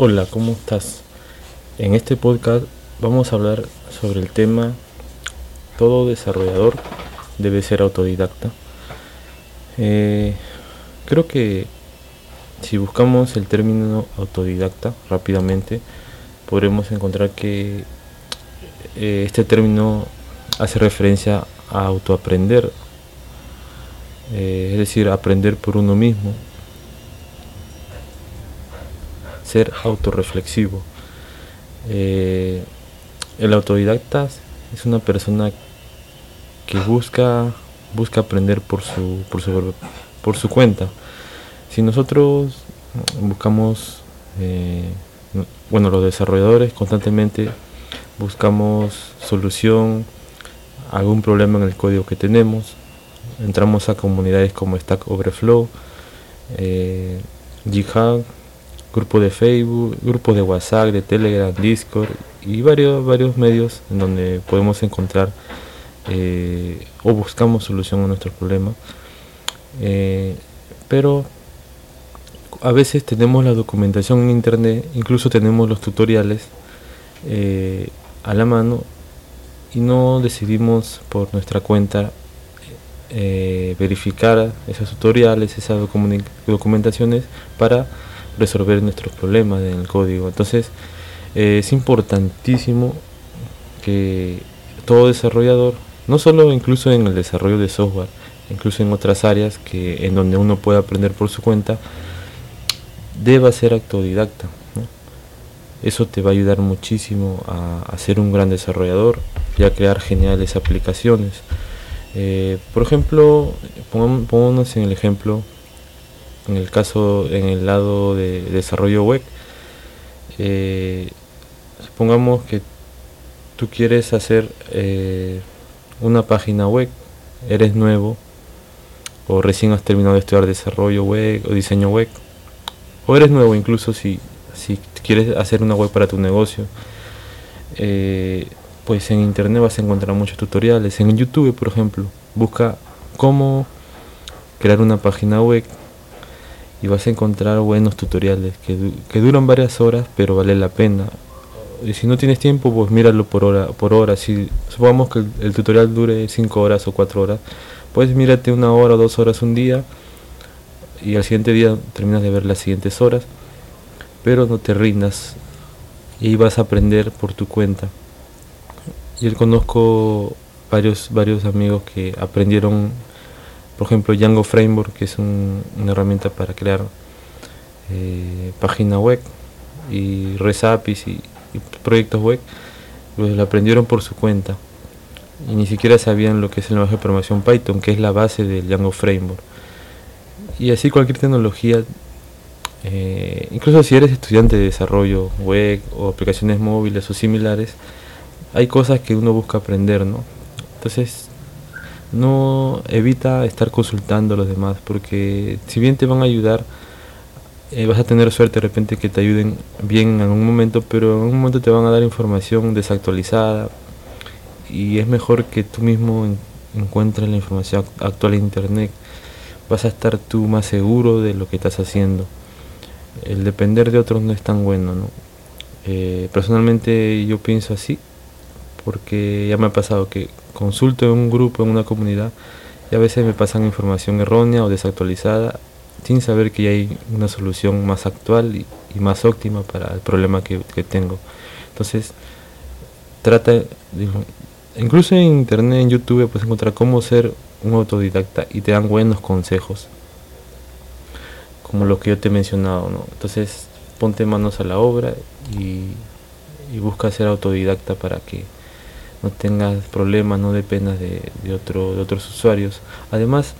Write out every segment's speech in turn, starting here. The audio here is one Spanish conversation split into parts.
Hola, ¿cómo estás? En este podcast vamos a hablar sobre el tema todo desarrollador debe ser autodidacta. Eh, creo que si buscamos el término autodidacta rápidamente, podremos encontrar que eh, este término hace referencia a autoaprender, eh, es decir, aprender por uno mismo, ser autorreflexivo. Eh, el autodidacta es una persona que busca busca aprender por su, por su, por su cuenta. Si nosotros buscamos, eh, bueno, los desarrolladores constantemente buscamos solución a algún problema en el código que tenemos, entramos a comunidades como Stack Overflow, eh, GitHub, grupo de Facebook, grupos de WhatsApp, de Telegram, Discord y varios, varios medios en donde podemos encontrar eh, o buscamos solución a nuestros problemas. Eh, pero a veces tenemos la documentación en internet, incluso tenemos los tutoriales eh, a la mano y no decidimos por nuestra cuenta verificar esos tutoriales, esas documentaciones para resolver nuestros problemas en el código. Entonces es importantísimo que todo desarrollador no solo incluso en el desarrollo de software, incluso en otras áreas que en donde uno puede aprender por su cuenta, deba ser autodidacta. Eso te va a ayudar muchísimo a, ser un gran desarrollador y a crear geniales aplicaciones. Eh, por ejemplo, pongámonos en el ejemplo, en el caso, en el lado de desarrollo web, eh, supongamos que tú quieres hacer eh, una página web, eres nuevo o recién has terminado de estudiar desarrollo web o diseño web, o eres nuevo incluso si, si quieres hacer una web para tu negocio, eh, pues en internet vas a encontrar muchos tutoriales. En YouTube, por ejemplo, busca cómo crear una página web y vas a encontrar buenos tutoriales que, que duran varias horas, pero vale la pena y si no tienes tiempo, pues míralo por hora. Por hora. Si supongamos que el, tutorial dure 5 horas o 4 horas, pues mírate una hora o dos horas un día y al siguiente día terminas de ver las siguientes horas, pero no te rindas y vas a aprender por tu cuenta. Yo conozco varios varios amigos que aprendieron, por ejemplo, Django Framework, que es una herramienta para crear eh, página web y RESAPIS y proyectos web, pues lo aprendieron por su cuenta y ni siquiera sabían lo que es el lenguaje de programación Python, que es la base del Django Framework. Y así cualquier tecnología, eh, incluso si eres estudiante de desarrollo web o aplicaciones móviles o similares, hay cosas que uno busca aprender, ¿no? Entonces, no evita estar consultando a los demás, porque si bien te van a ayudar, eh, vas a tener suerte de repente que te ayuden bien en algún momento, pero en algún momento te van a dar información desactualizada y es mejor que tú mismo encuentres la información actual en internet. Vas a estar tú más seguro de lo que estás haciendo. El depender de otros no es tan bueno, ¿no? Eh, personalmente yo pienso así, porque ya me ha pasado que consulto en un grupo, en una comunidad, y a veces me pasan información errónea o desactualizada sin saber que hay una solución más actual y, más óptima para el problema que, tengo. Entonces, trata, incluso en internet, en YouTube, puedes encontrar cómo ser un autodidacta y te dan buenos consejos, como los que yo te he mencionado. ¿no? Entonces, ponte manos a la obra y, busca ser autodidacta para que no tengas problemas, no dependas de, de, de otros usuarios. Además,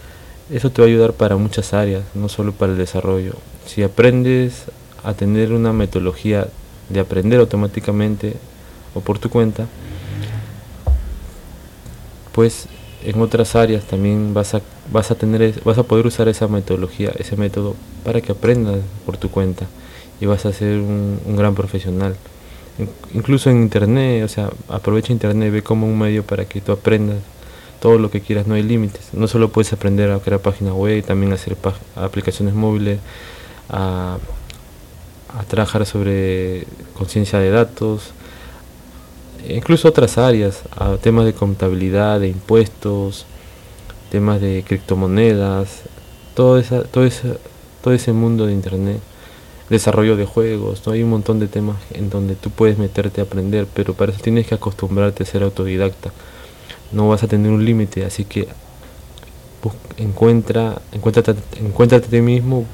eso te va a ayudar para muchas áreas, no solo para el desarrollo. Si aprendes a tener una metodología de aprender automáticamente o por tu cuenta, pues en otras áreas también vas a, vas a tener vas a poder usar esa metodología, ese método para que aprendas por tu cuenta y vas a ser un gran profesional. Incluso en internet, o sea, aprovecha internet, ve como un medio para que tú aprendas todo lo que quieras, no hay límites. No solo puedes aprender a crear páginas web, también hacer aplicaciones móviles, a, a trabajar sobre conciencia de datos, incluso otras áreas, temas de contabilidad, de impuestos, temas de criptomonedas, todo, esa, todo, esa, todo ese mundo de internet, desarrollo de juegos, ¿no? hay un montón de temas en donde tú puedes meterte a aprender, pero para eso tienes que acostumbrarte a ser autodidacta. No vas a tener un límite, así que encuentra, encuéntrate, encuéntrate a ti mismo,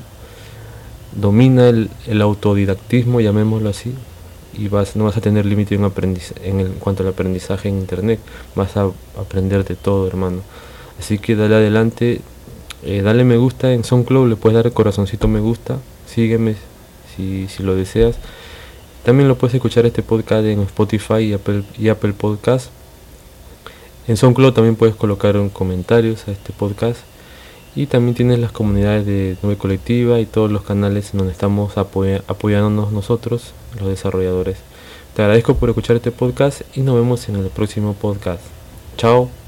domina el, autodidactismo, llamémoslo así, y vas, no vas a tener límite en, en, en cuanto al aprendizaje en internet, vas a aprender de todo, hermano. Así que dale adelante, eh, dale me gusta en SoundCloud, le puedes dar el corazoncito me gusta, sígueme si, si lo deseas. También lo puedes escuchar este podcast en Spotify y Apple, y Podcast. En SoundCloud también puedes colocar comentarios a este podcast. Y también tienes las comunidades de Nube Colectiva y todos los canales en donde estamos apoyándonos nosotros, los desarrolladores. Te agradezco por escuchar este podcast y nos vemos en el próximo podcast. Chao.